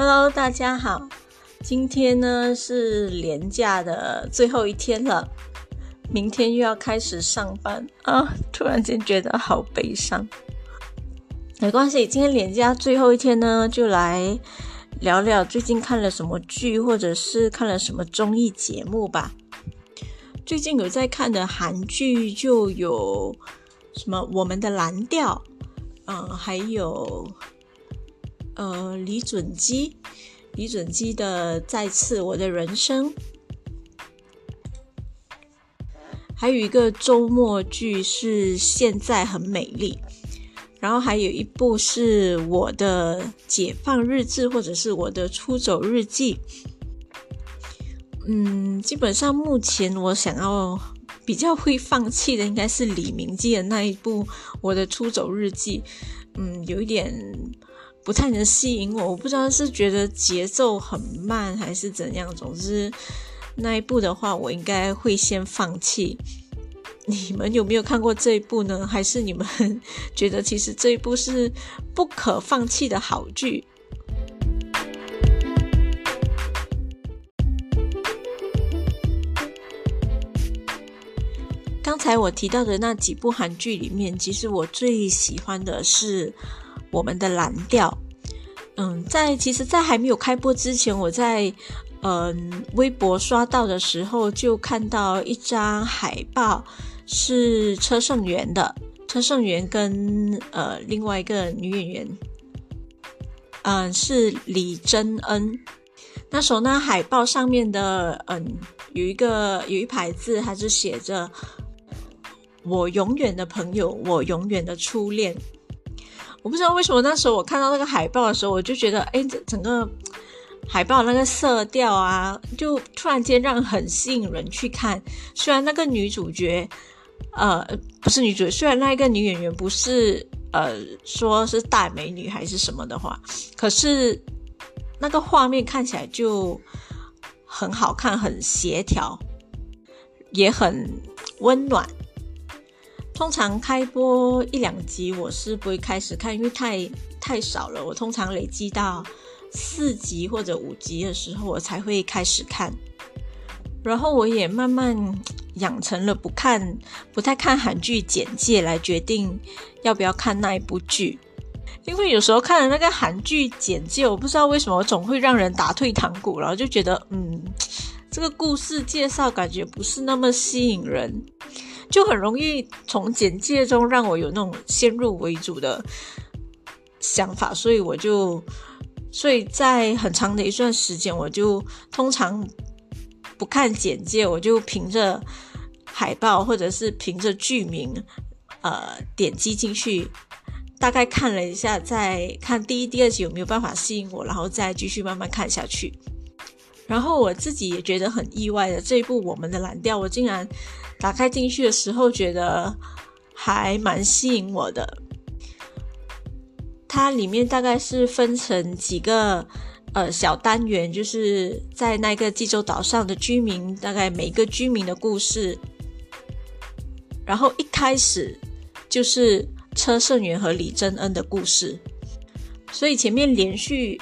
Hello，大家好，今天呢是年假的最后一天了，明天又要开始上班啊！突然间觉得好悲伤。没关系，今天年假最后一天呢，就来聊聊最近看了什么剧，或者是看了什么综艺节目吧。最近有在看的韩剧就有什么《我们的蓝调》，嗯，还有。呃，李准基，李准基的《再次我的人生》，还有一个周末剧是《现在很美丽》，然后还有一部是我的解放日志，或者是我的出走日记。嗯，基本上目前我想要比较会放弃的，应该是李明基的那一部《我的出走日记》。嗯，有一点。不太能吸引我，我不知道是觉得节奏很慢还是怎样。总之，那一部的话，我应该会先放弃。你们有没有看过这一部呢？还是你们觉得其实这一部是不可放弃的好剧？刚才我提到的那几部韩剧里面，其实我最喜欢的是。我们的蓝调，嗯，在其实，在还没有开播之前，我在嗯微博刷到的时候，就看到一张海报，是车胜元的，车胜元跟呃另外一个女演员，嗯，是李珍恩。那时候呢，海报上面的嗯有一个有一排字，它是写着“我永远的朋友，我永远的初恋”。我不知道为什么那时候我看到那个海报的时候，我就觉得，哎，这整个海报那个色调啊，就突然间让很吸引人去看。虽然那个女主角，呃，不是女主角，虽然那一个女演员不是，呃，说是大美女还是什么的话，可是那个画面看起来就很好看，很协调，也很温暖。通常开播一两集，我是不会开始看，因为太太少了。我通常累积到四集或者五集的时候，我才会开始看。然后我也慢慢养成了不看、不太看韩剧简介来决定要不要看那一部剧，因为有时候看了那个韩剧简介，我不知道为什么总会让人打退堂鼓，然后就觉得嗯，这个故事介绍感觉不是那么吸引人。就很容易从简介中让我有那种先入为主的想法，所以我就，所以在很长的一段时间，我就通常不看简介，我就凭着海报或者是凭着剧名，呃，点击进去，大概看了一下，再看第一、第二集有没有办法吸引我，然后再继续慢慢看下去。然后我自己也觉得很意外的，这一部《我们的蓝调》，我竟然。打开进去的时候，觉得还蛮吸引我的。它里面大概是分成几个呃小单元，就是在那个济州岛上的居民，大概每个居民的故事。然后一开始就是车胜元和李珍恩的故事，所以前面连续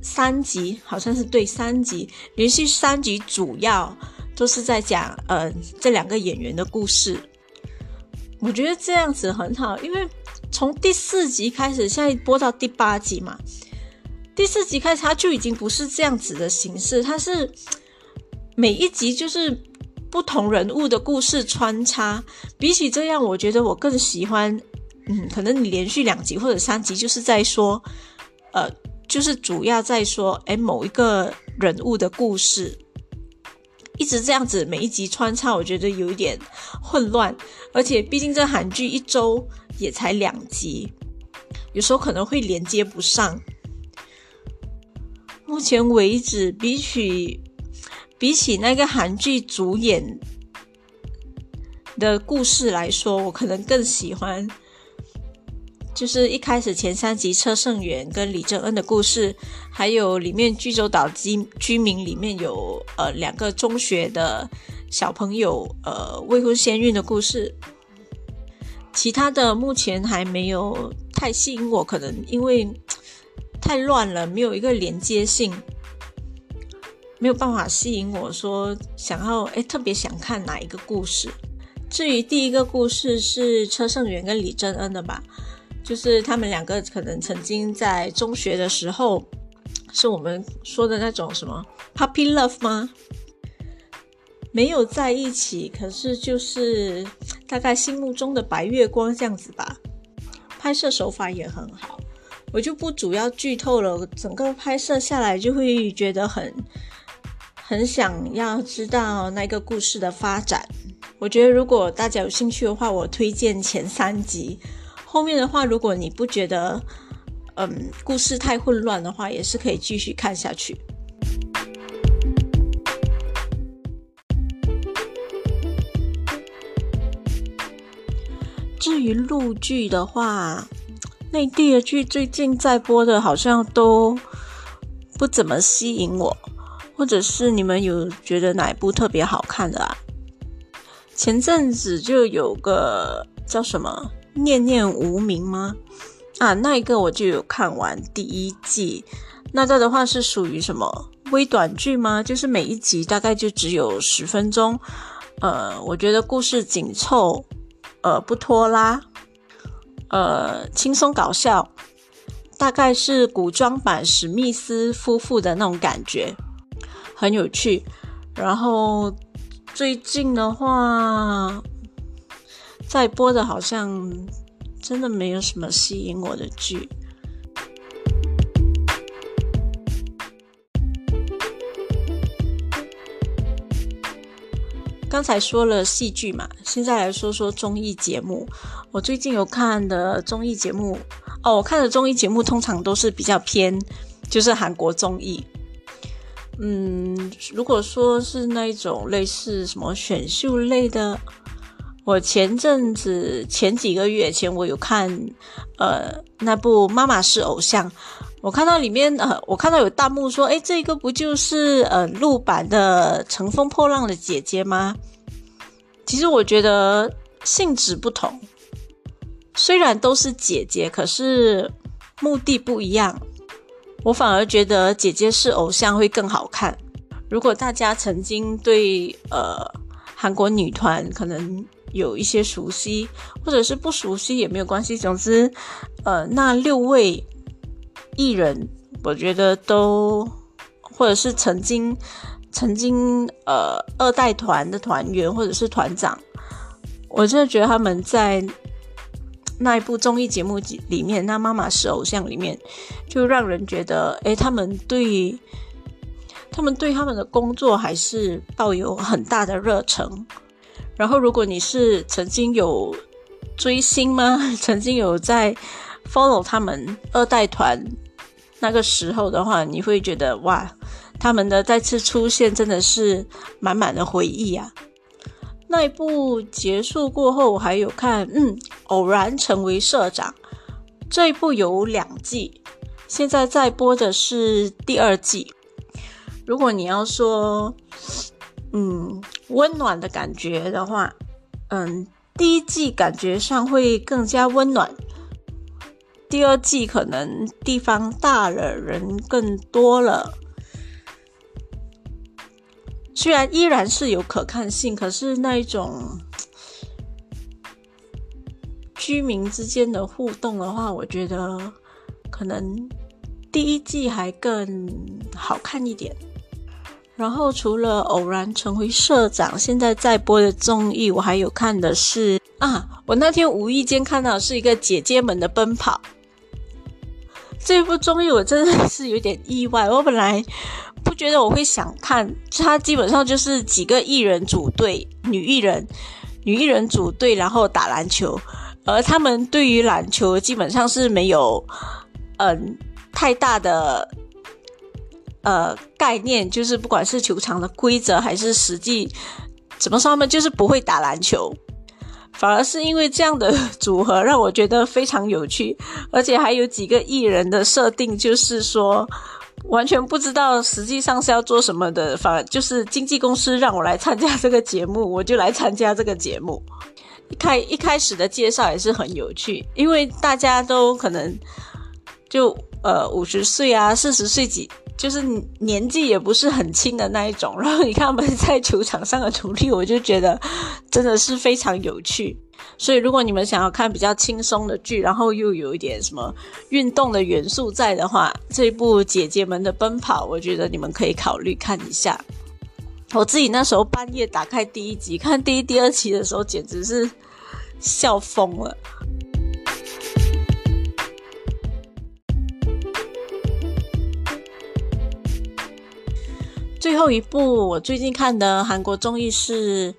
三集，好像是对三集，连续三集主要。都是在讲呃这两个演员的故事，我觉得这样子很好，因为从第四集开始，现在播到第八集嘛，第四集开始它就已经不是这样子的形式，它是每一集就是不同人物的故事穿插。比起这样，我觉得我更喜欢，嗯，可能你连续两集或者三集就是在说，呃，就是主要在说哎某一个人物的故事。一直这样子，每一集穿插，我觉得有一点混乱。而且，毕竟这韩剧一周也才两集，有时候可能会连接不上。目前为止，比起比起那个韩剧主演的故事来说，我可能更喜欢。就是一开始前三集车胜元跟李正恩的故事，还有里面济州岛居居民里面有呃两个中学的小朋友呃未婚先孕的故事，其他的目前还没有太吸引我，可能因为太乱了，没有一个连接性，没有办法吸引我说想要哎特别想看哪一个故事。至于第一个故事是车胜元跟李正恩的吧，就是他们两个可能曾经在中学的时候，是我们说的那种什么 puppy love 吗？没有在一起，可是就是大概心目中的白月光这样子吧。拍摄手法也很好，我就不主要剧透了。整个拍摄下来就会觉得很很想要知道那个故事的发展。我觉得如果大家有兴趣的话，我推荐前三集。后面的话，如果你不觉得嗯故事太混乱的话，也是可以继续看下去。至于陆剧的话，内地的剧最近在播的，好像都不怎么吸引我。或者是你们有觉得哪一部特别好看的啊？前阵子就有个叫什么《念念无名》吗？啊，那一个我就有看完第一季。那这的话是属于什么微短剧吗？就是每一集大概就只有十分钟。呃，我觉得故事紧凑，呃，不拖拉，呃，轻松搞笑，大概是古装版史密斯夫妇的那种感觉，很有趣。然后。最近的话，在播的好像真的没有什么吸引我的剧。刚才说了戏剧嘛，现在来说说综艺节目。我最近有看的综艺节目哦，我看的综艺节目通常都是比较偏，就是韩国综艺。嗯，如果说是那一种类似什么选秀类的，我前阵子前几个月前我有看，呃，那部《妈妈是偶像》，我看到里面呃，我看到有弹幕说，哎，这个不就是呃陆版的《乘风破浪的姐姐》吗？其实我觉得性质不同，虽然都是姐姐，可是目的不一样。我反而觉得姐姐是偶像会更好看。如果大家曾经对呃韩国女团可能有一些熟悉，或者是不熟悉也没有关系。总之，呃，那六位艺人，我觉得都或者是曾经曾经呃二代团的团员或者是团长，我真的觉得他们在。那一部综艺节目里面，那妈妈是偶像里面，就让人觉得，哎，他们对，他们对他们的工作还是抱有很大的热忱。然后，如果你是曾经有追星吗？曾经有在 follow 他们二代团那个时候的话，你会觉得哇，他们的再次出现真的是满满的回忆啊。那一部结束过后，还有看，嗯，偶然成为社长这一部有两季，现在在播的是第二季。如果你要说，嗯，温暖的感觉的话，嗯，第一季感觉上会更加温暖，第二季可能地方大了，人更多了。虽然依然是有可看性，可是那一种居民之间的互动的话，我觉得可能第一季还更好看一点。然后除了偶然成为社长，现在在播的综艺，我还有看的是啊，我那天无意间看到是一个姐姐们的奔跑这部综艺，我真的是有点意外，我本来。不觉得我会想看，它基本上就是几个艺人组队，女艺人，女艺人组队，然后打篮球，而他们对于篮球基本上是没有，嗯，太大的，呃，概念，就是不管是球场的规则还是实际，怎么说呢就是不会打篮球，反而是因为这样的组合让我觉得非常有趣，而且还有几个艺人的设定，就是说。完全不知道实际上是要做什么的，反而就是经纪公司让我来参加这个节目，我就来参加这个节目。一开一开始的介绍也是很有趣，因为大家都可能就呃五十岁啊、四十岁几，就是年纪也不是很轻的那一种。然后你看他们在球场上的努力，我就觉得真的是非常有趣。所以如果你们想要看比较轻松的剧，然后又有一点什么运动的元素在的话，这一部《姐姐们的奔跑》，我觉得你们可以考虑看一下。我自己那时候半夜打开第一集看第一、第二集的时候，简直是笑疯了。最后一部我最近看的韩国综艺是《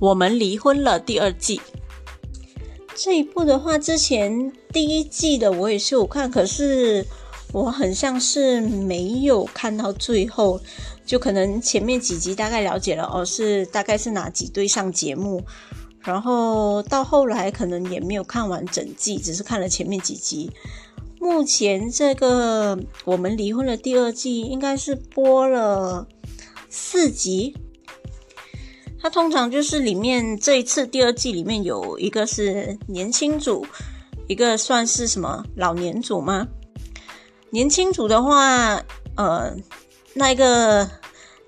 我们离婚了》第二季。这一部的话，之前第一季的我也是有看，可是我很像是没有看到最后。就可能前面几集大概了解了哦，是大概是哪几对上节目，然后到后来可能也没有看完整季，只是看了前面几集。目前这个我们离婚了第二季应该是播了四集。它通常就是里面这一次第二季里面有一个是年轻组，一个算是什么老年组吗？年轻组的话，呃。那个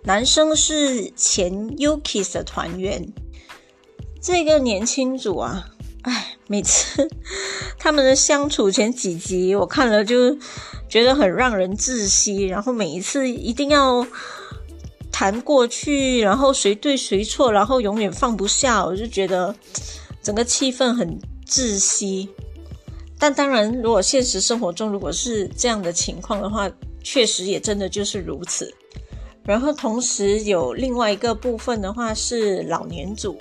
男生是前 Yuki's 的团员，这个年轻组啊，哎，每次他们的相处前几集我看了就觉得很让人窒息，然后每一次一定要谈过去，然后谁对谁错，然后永远放不下，我就觉得整个气氛很窒息。但当然，如果现实生活中如果是这样的情况的话，确实也真的就是如此，然后同时有另外一个部分的话是老年组，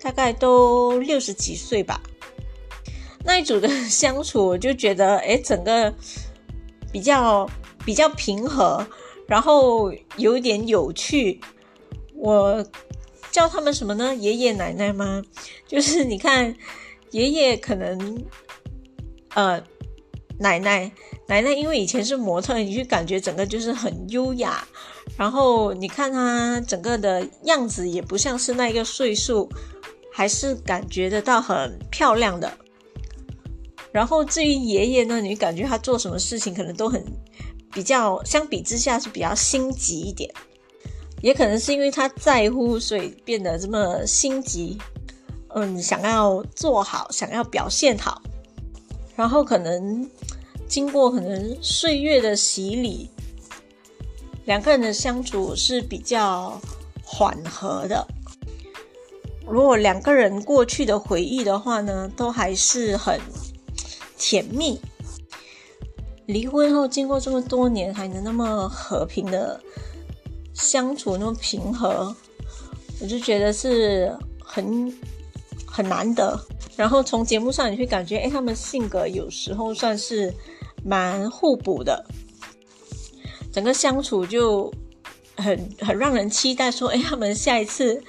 大概都六十几岁吧，那一组的相处我就觉得，哎，整个比较比较平和，然后有一点有趣。我叫他们什么呢？爷爷奶奶吗？就是你看，爷爷可能，呃。奶奶，奶奶，因为以前是模特，你就感觉整个就是很优雅。然后你看她整个的样子，也不像是那个岁数，还是感觉得到很漂亮的。然后至于爷爷呢，你感觉他做什么事情可能都很比较，相比之下是比较心急一点。也可能是因为他在乎，所以变得这么心急。嗯，想要做好，想要表现好。然后可能经过可能岁月的洗礼，两个人的相处是比较缓和的。如果两个人过去的回忆的话呢，都还是很甜蜜。离婚后经过这么多年还能那么和平的相处，那么平和，我就觉得是很很难得。然后从节目上你会感觉，哎，他们性格有时候算是蛮互补的，整个相处就很很让人期待，说，哎，他们下一次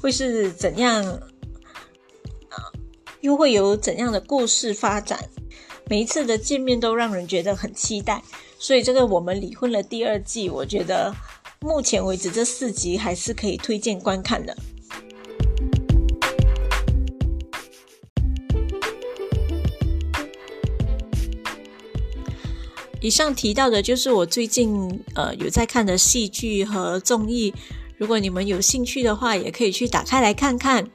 会是怎样啊？又会有怎样的故事发展？每一次的见面都让人觉得很期待，所以这个我们离婚了第二季，我觉得目前为止这四集还是可以推荐观看的。以上提到的就是我最近呃有在看的戏剧和综艺，如果你们有兴趣的话，也可以去打开来看看。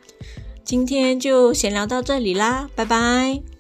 今天就闲聊到这里啦，拜拜。